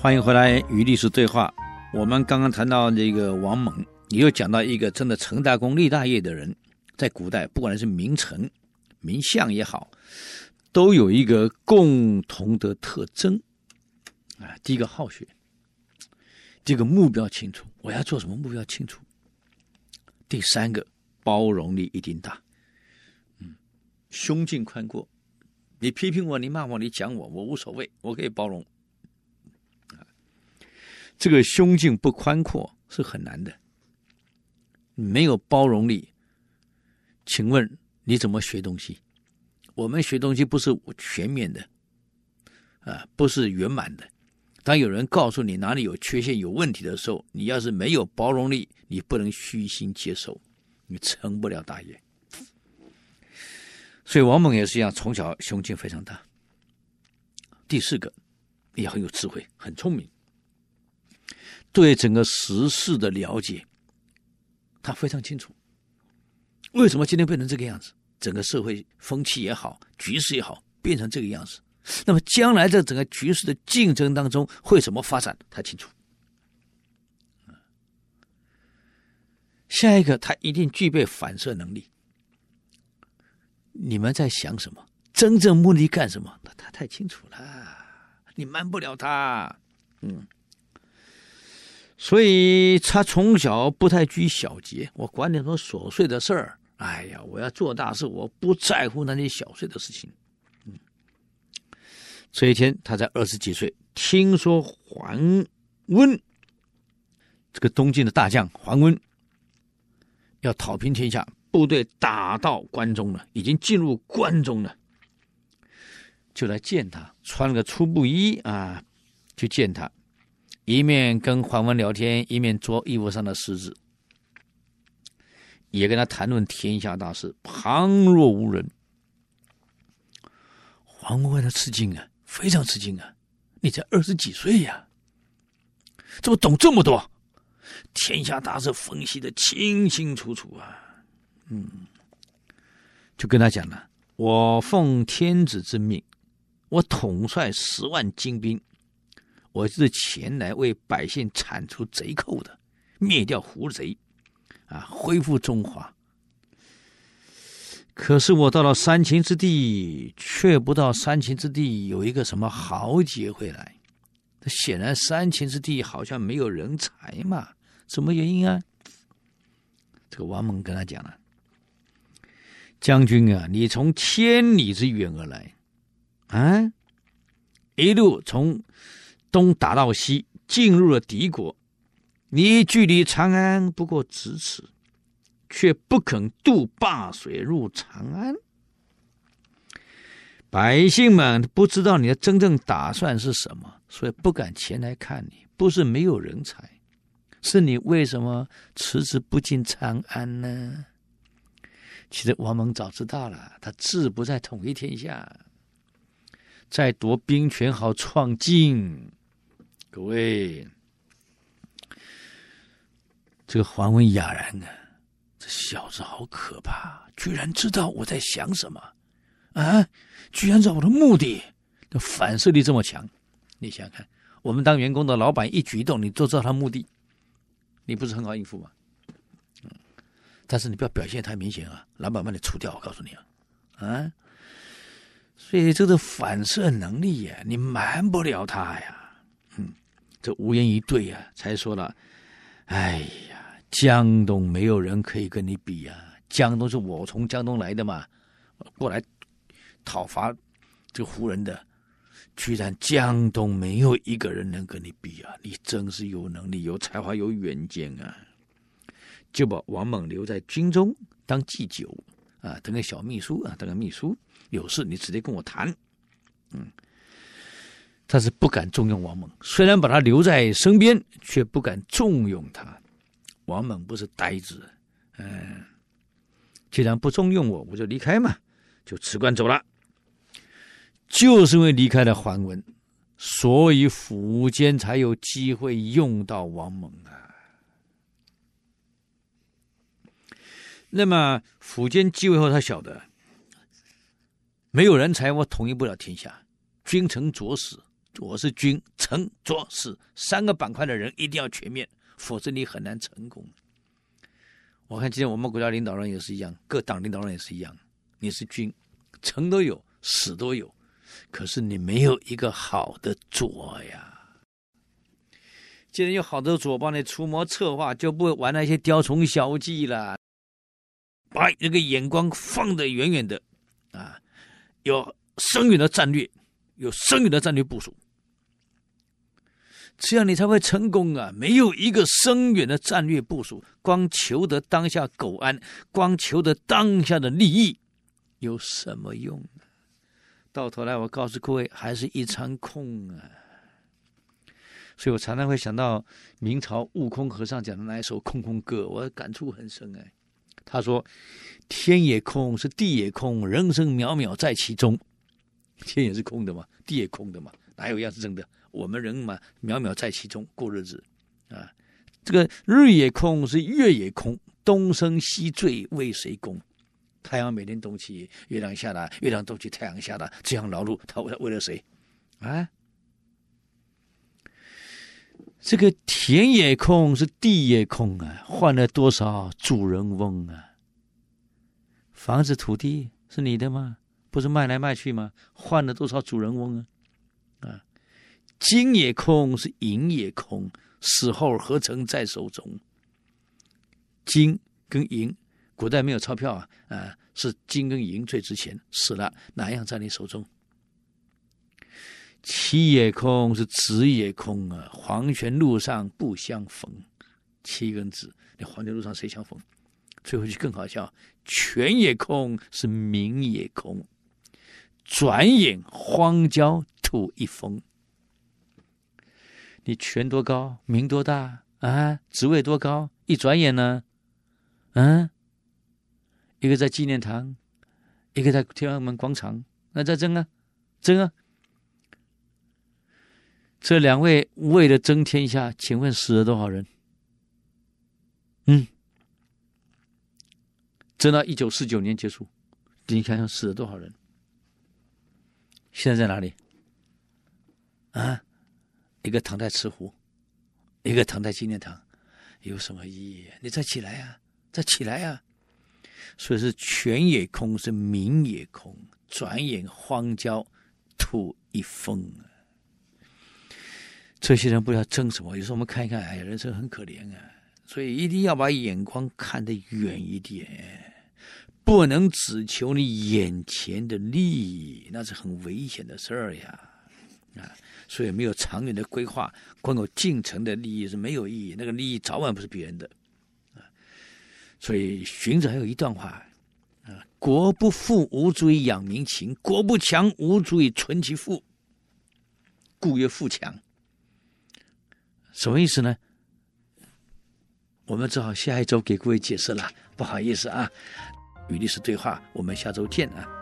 欢迎回来与历史对话。我们刚刚谈到这个王猛，你又讲到一个真的成大功立大业的人，在古代不管是名臣、名相也好，都有一个共同的特征啊。第一个好学，第二个目标清楚，我要做什么目标清楚。第三个包容力一定大，嗯，胸襟宽阔。你批评我，你骂我，你讲我，我无所谓，我可以包容。这个胸襟不宽阔是很难的，没有包容力，请问你怎么学东西？我们学东西不是全面的，啊，不是圆满的。当有人告诉你哪里有缺陷、有问题的时候，你要是没有包容力，你不能虚心接受，你成不了大业。所以王猛也是一样，从小胸襟非常大。第四个，也很有智慧，很聪明。对整个时事的了解，他非常清楚。为什么今天变成这个样子？整个社会风气也好，局势也好，变成这个样子。那么将来在整个局势的竞争当中会怎么发展？他清楚。下一个，他一定具备反射能力。你们在想什么？真正目的干什么？他他太清楚了，你瞒不了他。嗯。所以他从小不太拘小节，我管你什么琐碎的事儿。哎呀，我要做大事，我不在乎那些小碎的事情。嗯，这一天他才二十几岁，听说桓温这个东晋的大将桓温要讨平天下，部队打到关中了，已经进入关中了，就来见他，穿了个粗布衣啊，去见他。一面跟桓温聊天，一面捉衣服上的虱子，也跟他谈论天下大事，旁若无人。桓温为他吃惊啊，非常吃惊啊！你才二十几岁呀，怎么懂这么多？天下大事分析的清清楚楚啊！嗯，就跟他讲了：我奉天子之命，我统帅十万精兵。我是前来为百姓铲除贼寇的，灭掉胡贼，啊，恢复中华。可是我到了三秦之地，却不到三秦之地有一个什么豪杰会来。这显然三秦之地好像没有人才嘛？什么原因啊？这个王猛跟他讲了：“将军啊，你从千里之远而来，啊，一路从。”东打到西，进入了敌国。你距离长安不过咫尺，却不肯渡灞水入长安。百姓们不知道你的真正打算是什么，所以不敢前来看你。不是没有人才，是你为什么迟迟不进长安呢？其实王猛早知道了，他志不在统一天下，在夺兵权好创晋。各位，这个桓温哑然啊，这小子好可怕，居然知道我在想什么啊！居然知道我的目的，这反射力这么强。你想想看，我们当员工的老板一举一动，你都知道他目的，你不是很好应付吗？嗯，但是你不要表现太明显啊，老板把你除掉。我告诉你啊，啊，所以这个反射能力呀，你瞒不了他呀。这无言以对呀、啊，才说了：“哎呀，江东没有人可以跟你比呀、啊！江东是我从江东来的嘛，过来讨伐这胡人的，居然江东没有一个人能跟你比啊！你真是有能力、有才华、有远见啊！”就把王猛留在军中当祭酒啊，当个小秘书啊，当个秘书，有事你直接跟我谈，嗯。他是不敢重用王猛，虽然把他留在身边，却不敢重用他。王猛不是呆子，嗯，既然不重用我，我就离开嘛，就辞官走了。就是因为离开了桓温，所以苻坚才有机会用到王猛啊。那么苻坚继位后，他晓得没有人才，我统一不了天下，君臣佐使。我是军，成卓死三个板块的人一定要全面，否则你很难成功。我看今天我们国家领导人也是一样，各党领导人也是一样。你是军，成都有，死都有，可是你没有一个好的卓呀。既然有好的卓帮你出谋策划，就不会玩那些雕虫小技了。把那个眼光放得远远的，啊，有深远的战略，有深远的战略部署，这样你才会成功啊！没有一个深远的战略部署，光求得当下苟安，光求得当下的利益，有什么用呢？到头来，我告诉各位，还是一场空啊！所以我常常会想到明朝悟空和尚讲的那一首《空空歌》，我感触很深哎。他说：“天也空，是地也空，人生渺渺在其中。天也是空的嘛，地也空的嘛，哪有一样是真的？我们人嘛，渺渺在其中过日子啊。这个日也空，是月也空，东升西坠为谁功？太阳每天东起，月亮下来，月亮东起，太阳下来，这样劳碌，他为为了谁？啊？这个田也空，是地也空啊，换了多少主人翁啊？”房子、土地是你的吗？不是卖来卖去吗？换了多少主人翁？啊，金也空，是银也空，死后何曾在手中？金跟银，古代没有钞票啊，啊，是金跟银最值钱。死了哪样在你手中？妻也空，是子也空啊，黄泉路上不相逢。妻跟子，你黄泉路上谁相逢？最后就更好笑，权也空，是名也空，转眼荒郊土一封。你权多高，名多大啊？职位多高？一转眼呢？嗯，一个在纪念堂，一个在天安门广场，那在争啊，争啊！这两位为了争天下，请问死了多少人？嗯。争到一九四九年结束，你看看死了多少人？现在在哪里？啊，一个躺在慈湖，一个躺在纪念堂，有什么意义？你再起来呀、啊，再起来呀、啊！所以是权也空，是名也空，转眼荒郊土一封啊！这些人不知道争什么？有时候我们看一看，哎呀，人生很可怜啊！所以一定要把眼光看得远一点。不能只求你眼前的利益，那是很危险的事儿呀！啊，所以没有长远的规划，光有进程的利益是没有意义。那个利益早晚不是别人的啊！所以荀子还有一段话啊：“国不富，无足以养民情；国不强，无足以存其富。故曰富强。”什么意思呢？我们只好下一周给各位解释了，不好意思啊。与历史对话，我们下周见啊。